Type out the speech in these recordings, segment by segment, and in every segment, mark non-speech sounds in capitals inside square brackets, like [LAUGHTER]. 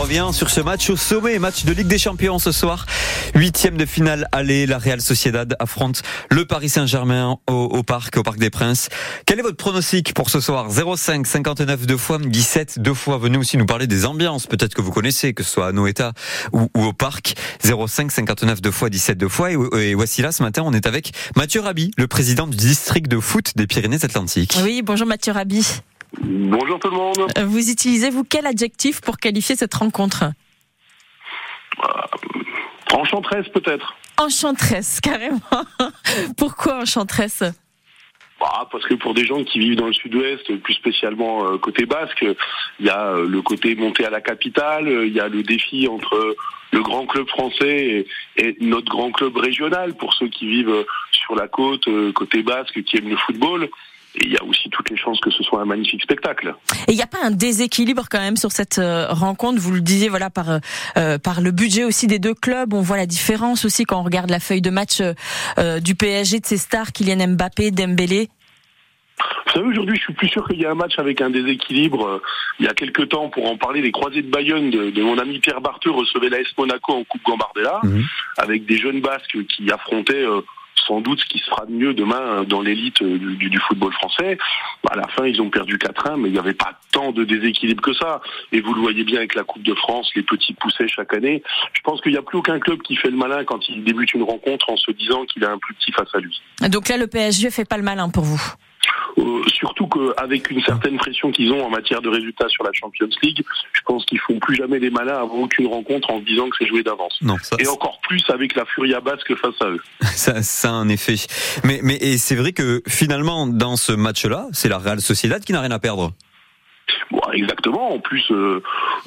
On revient sur ce match au sommet, match de Ligue des Champions ce soir. Huitième de finale aller, la Real Sociedad affronte le Paris Saint-Germain au, parc, au Parc des Princes. Quel est votre pronostic pour ce soir? 05 59 deux fois, 17 deux fois. Venez aussi nous parler des ambiances, peut-être que vous connaissez, que ce soit à Noeta ou, ou, au parc. 05 59 deux fois, 17 deux fois. Et, et voici là, ce matin, on est avec Mathieu Rabi, le président du district de foot des Pyrénées-Atlantiques. Oui, bonjour Mathieu Rabi. Bonjour tout le monde. Euh, vous utilisez, vous, quel adjectif pour qualifier cette rencontre? Euh, Enchanteresse peut-être. Enchanteresse, [LAUGHS] carrément. Pourquoi enchanteresse? Bah, parce que pour des gens qui vivent dans le sud-ouest, plus spécialement euh, côté basque, il y a le côté monté à la capitale, il y a le défi entre le grand club français et, et, notre grand club régional pour ceux qui vivent sur la côte, côté basque, qui aiment le football. Et il y a aussi toutes les chances que ce soit un magnifique spectacle. Et il n'y a pas un déséquilibre quand même sur cette rencontre? Vous le disiez, voilà, par euh, par le budget aussi des deux clubs, on voit la différence aussi quand on regarde la feuille de match euh, du PSG de ses stars, Kylian Mbappé, Dembélé. Vous savez, aujourd'hui, je suis plus sûr qu'il y a un match avec un déséquilibre. Il y a quelques temps, pour en parler, les croisés de Bayonne de, de mon ami Pierre Bartheux recevaient l'AS Monaco en Coupe Gambardella, mmh. avec des jeunes Basques qui affrontaient euh, sans doute ce qui se fera de mieux demain dans l'élite du, du, football français. À la fin, ils ont perdu 4-1, mais il n'y avait pas tant de déséquilibre que ça. Et vous le voyez bien avec la Coupe de France, les petits poussés chaque année. Je pense qu'il n'y a plus aucun club qui fait le malin quand il débute une rencontre en se disant qu'il a un plus petit face à lui. Donc là, le PSG fait pas le malin pour vous? Euh, surtout qu'avec une certaine pression qu'ils ont en matière de résultats sur la Champions League, je pense qu'ils font plus jamais les malins avant aucune rencontre en se disant que c'est joué d'avance. Et encore plus avec la Furia basque face à eux. [LAUGHS] Ça, ça a un effet. Mais, mais et c'est vrai que finalement, dans ce match-là, c'est la Real Sociedad qui n'a rien à perdre. Bon, exactement. En plus, euh,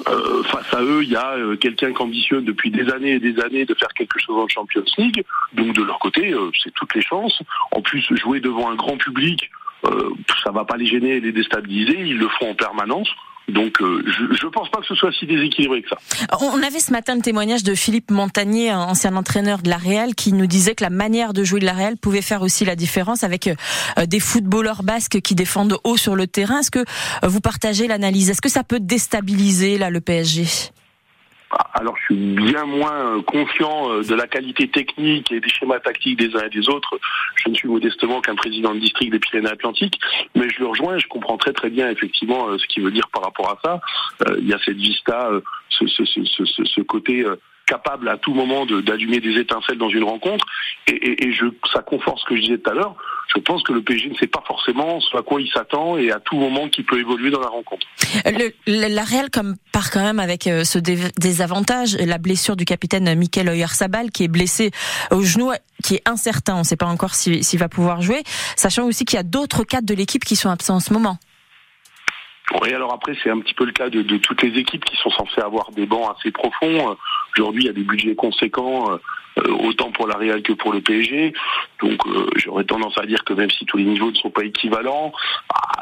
euh, face à eux, il y a euh, quelqu'un qui ambitionne depuis des années et des années de faire quelque chose en Champions League. Donc de leur côté, c'est toutes les chances. En plus, jouer devant un grand public, euh, ça va pas les gêner et les déstabiliser. Ils le font en permanence. Donc euh, je ne pense pas que ce soit si déséquilibré que ça. On avait ce matin le témoignage de Philippe Montagnier, ancien entraîneur de la Real, qui nous disait que la manière de jouer de la Real pouvait faire aussi la différence avec euh, des footballeurs basques qui défendent haut sur le terrain. Est-ce que euh, vous partagez l'analyse? Est-ce que ça peut déstabiliser là le PSG alors je suis bien moins conscient de la qualité technique et des schémas tactiques des uns et des autres. Je ne suis modestement qu'un président de district des Pyrénées-Atlantiques, mais je le rejoins, je comprends très très bien effectivement ce qu'il veut dire par rapport à ça. Il y a cette vista, ce, ce, ce, ce côté capable à tout moment d'allumer des étincelles dans une rencontre. Et, et, et je, ça conforte ce que je disais tout à l'heure. Je pense que le PSG ne sait pas forcément ce à quoi il s'attend et à tout moment qui peut évoluer dans la rencontre. Le, la Real comme part quand même avec ce désavantage, la blessure du capitaine Mikel Oyarzabal qui est blessé au genou, qui est incertain. On ne sait pas encore s'il si va pouvoir jouer, sachant aussi qu'il y a d'autres cadres de l'équipe qui sont absents en ce moment. Oui, alors après, c'est un petit peu le cas de, de, toutes les équipes qui sont censées avoir des bancs assez profonds. Aujourd'hui, il y a des budgets conséquents, euh, autant pour la Real que pour le PSG. Donc, euh, j'aurais tendance à dire que même si tous les niveaux ne sont pas équivalents,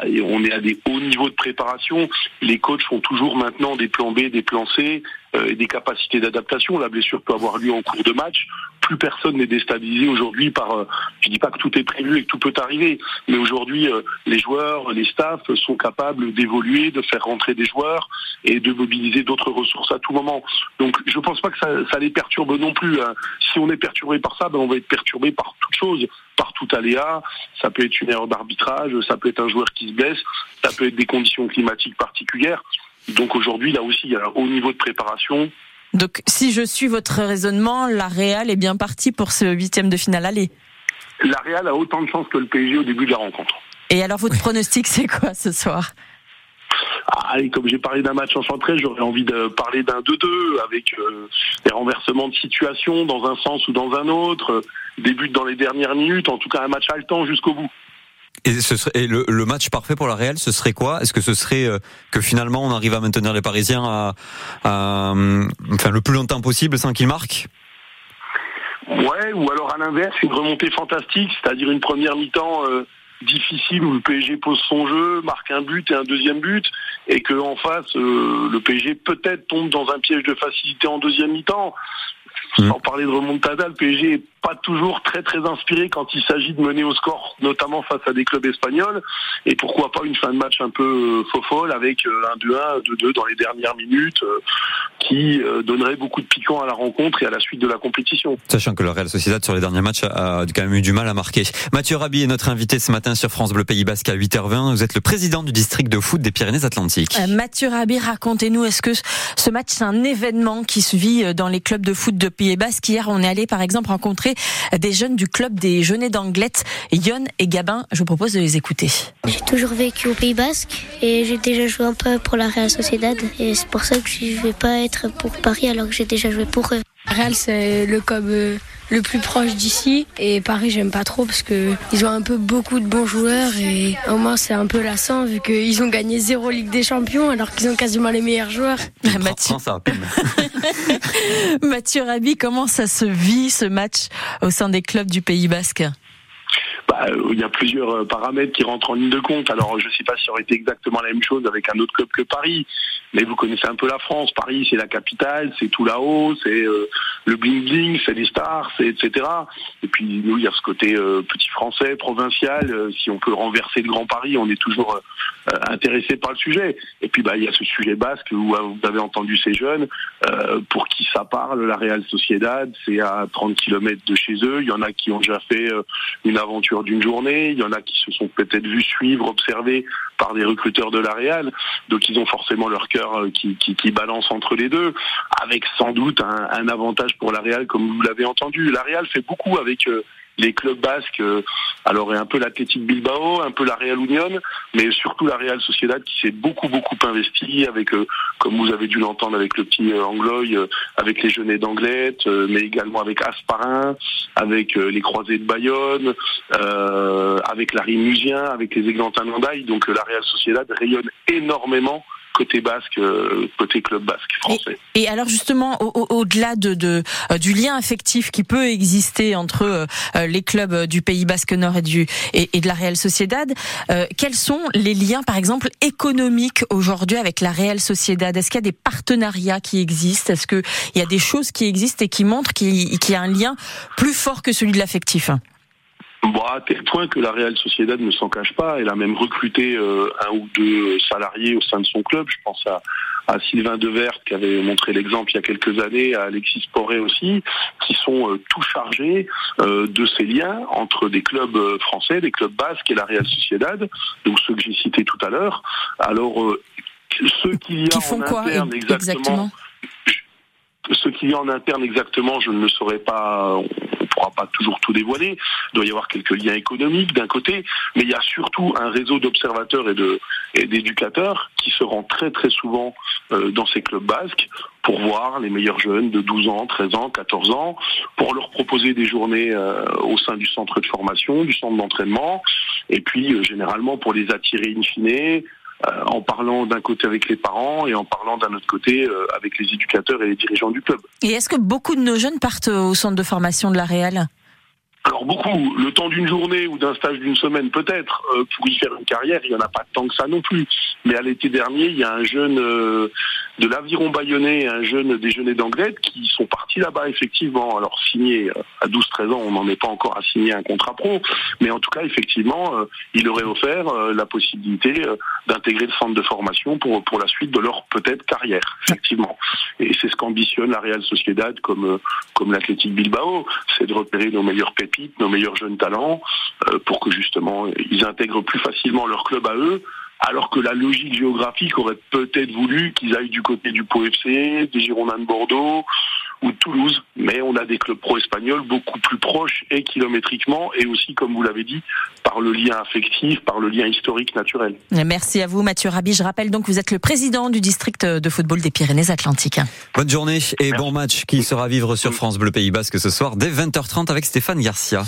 et on est à des hauts niveaux de préparation. Les coachs font toujours maintenant des plans B, des plans C euh, et des capacités d'adaptation. La blessure peut avoir lieu en cours de match. Plus personne n'est déstabilisé aujourd'hui par. Euh, je dis pas que tout est prévu et que tout peut arriver, mais aujourd'hui, euh, les joueurs, les staffs sont capables d'évoluer, de faire rentrer des joueurs et de mobiliser d'autres ressources à tout moment. Donc, je pense pas que ça, ça les perturbe non plus. Hein. Si on est perturbé par ça, ben on va être perturbé par toute chose, par tout aléa. Ça peut être une erreur d'arbitrage, ça peut être un joueur qui se blesse, ça peut être des conditions climatiques particulières. Donc aujourd'hui, là aussi, il y a un haut niveau de préparation. Donc si je suis votre raisonnement, la Real est bien partie pour ce huitième de finale aller. La Real a autant de chances que le PSG au début de la rencontre. Et alors votre pronostic, c'est quoi ce soir? Ah, et comme j'ai parlé d'un match encentré, j'aurais envie de parler d'un 2-2 avec euh, des renversements de situation dans un sens ou dans un autre, des buts dans les dernières minutes, en tout cas un match haletant jusqu'au bout. Et, le, match parfait pour la Real, ce serait quoi? Est-ce que ce serait euh, que finalement on arrive à maintenir les Parisiens à, à enfin le plus longtemps possible sans qu'ils marquent? Ouais, ou alors à l'inverse, une remontée fantastique, c'est-à-dire une première mi-temps euh, difficile où le PSG pose son jeu, marque un but et un deuxième but, et que en face euh, le PSG peut-être tombe dans un piège de facilité en deuxième mi-temps. Mmh. Sans parler de remontada, le PSG est pas toujours très très inspiré quand il s'agit de mener au score, notamment face à des clubs espagnols. Et pourquoi pas une fin de match un peu faux folle avec un 2-1, 2-2 dans les dernières minutes, qui donnerait beaucoup de piquant à la rencontre et à la suite de la compétition. Sachant que le Real Sociedad sur les derniers matchs a quand même eu du mal à marquer. Mathieu Rabi est notre invité ce matin sur France Bleu Pays Basque à 8h20. Vous êtes le président du district de foot des Pyrénées-Atlantiques. Euh, Mathieu Rabi, racontez-nous, est-ce que ce match c'est un événement qui se vit euh, dans les clubs de foot de Pays Basque Hier, on est allé par exemple rencontrer des jeunes du club des Jeunets d'Anglette, Yon et Gabin. Je vous propose de les écouter. J'ai toujours vécu au Pays Basque et j'ai déjà joué un peu pour la Real Sociedad et c'est pour ça que je ne vais pas être pour Paris alors que j'ai déjà joué pour eux. Real, c'est le club euh, le plus proche d'ici. Et Paris, j'aime pas trop parce que ils ont un peu beaucoup de bons joueurs et au moins c'est un peu lassant vu qu'ils ont gagné zéro Ligue des Champions alors qu'ils ont quasiment les meilleurs joueurs. [LAUGHS] Mathieu... [LAUGHS] Mathieu Rabi, comment ça se vit ce match au sein des clubs du Pays Basque? Il y a plusieurs euh, paramètres qui rentrent en ligne de compte. Alors, je ne sais pas si ça aurait été exactement la même chose avec un autre club que Paris, mais vous connaissez un peu la France. Paris, c'est la capitale, c'est tout là-haut, c'est euh, le bling bling, c'est les stars, c'est etc. Et puis nous, il y a ce côté euh, petit français, provincial. si on peut renverser le Grand Paris, on est toujours intéressé par le sujet. Et puis, bah, il y a ce sujet basque où vous avez entendu ces jeunes pour qui ça parle. La Real Sociedad, c'est à 30 km de chez eux. Il y en a qui ont déjà fait une aventure d'une journée. Il y en a qui se sont peut-être vus suivre, observer par des recruteurs de la Real. Donc ils ont forcément leur cœur euh, qui, balance entre les deux, avec sans doute un, avantage pour la Real, comme vous l'avez entendu. La Real fait beaucoup avec euh, les clubs basques, euh, alors un peu l'Athletic Bilbao, un peu la Real Union, mais surtout la Real Sociedad qui s'est beaucoup beaucoup investi avec, euh, comme vous avez dû l'entendre avec le petit euh, Angloy, avec les Jeunets d'Anglette, mais également avec Asparin, avec les Croisés de Bayonne, avec la Rimusien, avec les Églantins d'Andaille. Donc la Real Sociedad rayonne énormément côté basque, euh, côté club basque français. Et, alors justement, au-delà de, euh, du lien affectif qui peut exister entre euh, les clubs du Pays Basque Nord et du et, de la Real Sociedad, quels sont les liens, par exemple, économiques aujourd'hui avec la Real Sociedad? Est-ce qu'il y a des partenariats qui existent? Est-ce qu'il y a des choses qui existent et qui montrent qu'il y a un lien plus fort que celui de l'affectif? Bon, à tel point que la Real Sociedad ne s'en cache pas. Elle a même recruté euh, un ou deux salariés au sein de son club. Je pense à, à Sylvain Devert qui avait montré l'exemple il y a quelques années, à Alexis Poré aussi, qui sont euh, tout chargés euh, de ces liens entre des clubs français, des clubs basques et la Real Sociedad, donc ceux que j'ai cités tout à l'heure. Alors, ceux qui y a en interne exactement ce qu'il y a en interne exactement, je ne le saurais pas, on ne pourra pas toujours tout dévoiler. Il doit y avoir quelques liens économiques d'un côté, mais il y a surtout un réseau d'observateurs et d'éducateurs qui se rend très très souvent euh, dans ces clubs basques pour voir les meilleurs jeunes de 12 ans, 13 ans, 14 ans, pour leur proposer des journées euh, au sein du centre de formation, du centre d'entraînement, et puis euh, généralement pour les attirer in fine, en parlant d'un côté avec les parents et en parlant d'un autre côté euh, avec les éducateurs et les dirigeants du club. Et est-ce que beaucoup de nos jeunes partent au centre de formation de la Réal alors beaucoup, le temps d'une journée ou d'un stage d'une semaine peut-être, euh, pour y faire une carrière, il n'y en a pas tant que ça non plus. Mais à l'été dernier, il y a un jeune euh, de l'aviron bayonnais, un jeune déjeuner d'Anglette qui sont partis là-bas effectivement. Alors signé euh, à 12-13 ans, on n'en est pas encore à signer un contrat pro, mais en tout cas effectivement, il aurait offert la possibilité d'intégrer le centre de formation pour pour la suite de leur peut-être carrière, effectivement. Et c'est ce qu'ambitionne la Real Sociedad comme comme l'Athletic Bilbao, c'est de repérer nos meilleurs pépites nos meilleurs jeunes talents, euh, pour que justement ils intègrent plus facilement leur club à eux, alors que la logique géographique aurait peut-être voulu qu'ils aillent du côté du Pau FC, des Girondins de Bordeaux ou de Toulouse. Mais on a des clubs pro-espagnols beaucoup plus proches et kilométriquement et aussi, comme vous l'avez dit, par le lien affectif, par le lien historique naturel. Merci à vous Mathieu Rabi. Je rappelle donc que vous êtes le président du district de football des Pyrénées-Atlantiques. Bonne journée et bon match qui sera vivre sur France Bleu Pays Basque ce soir dès 20h30 avec Stéphane Garcia.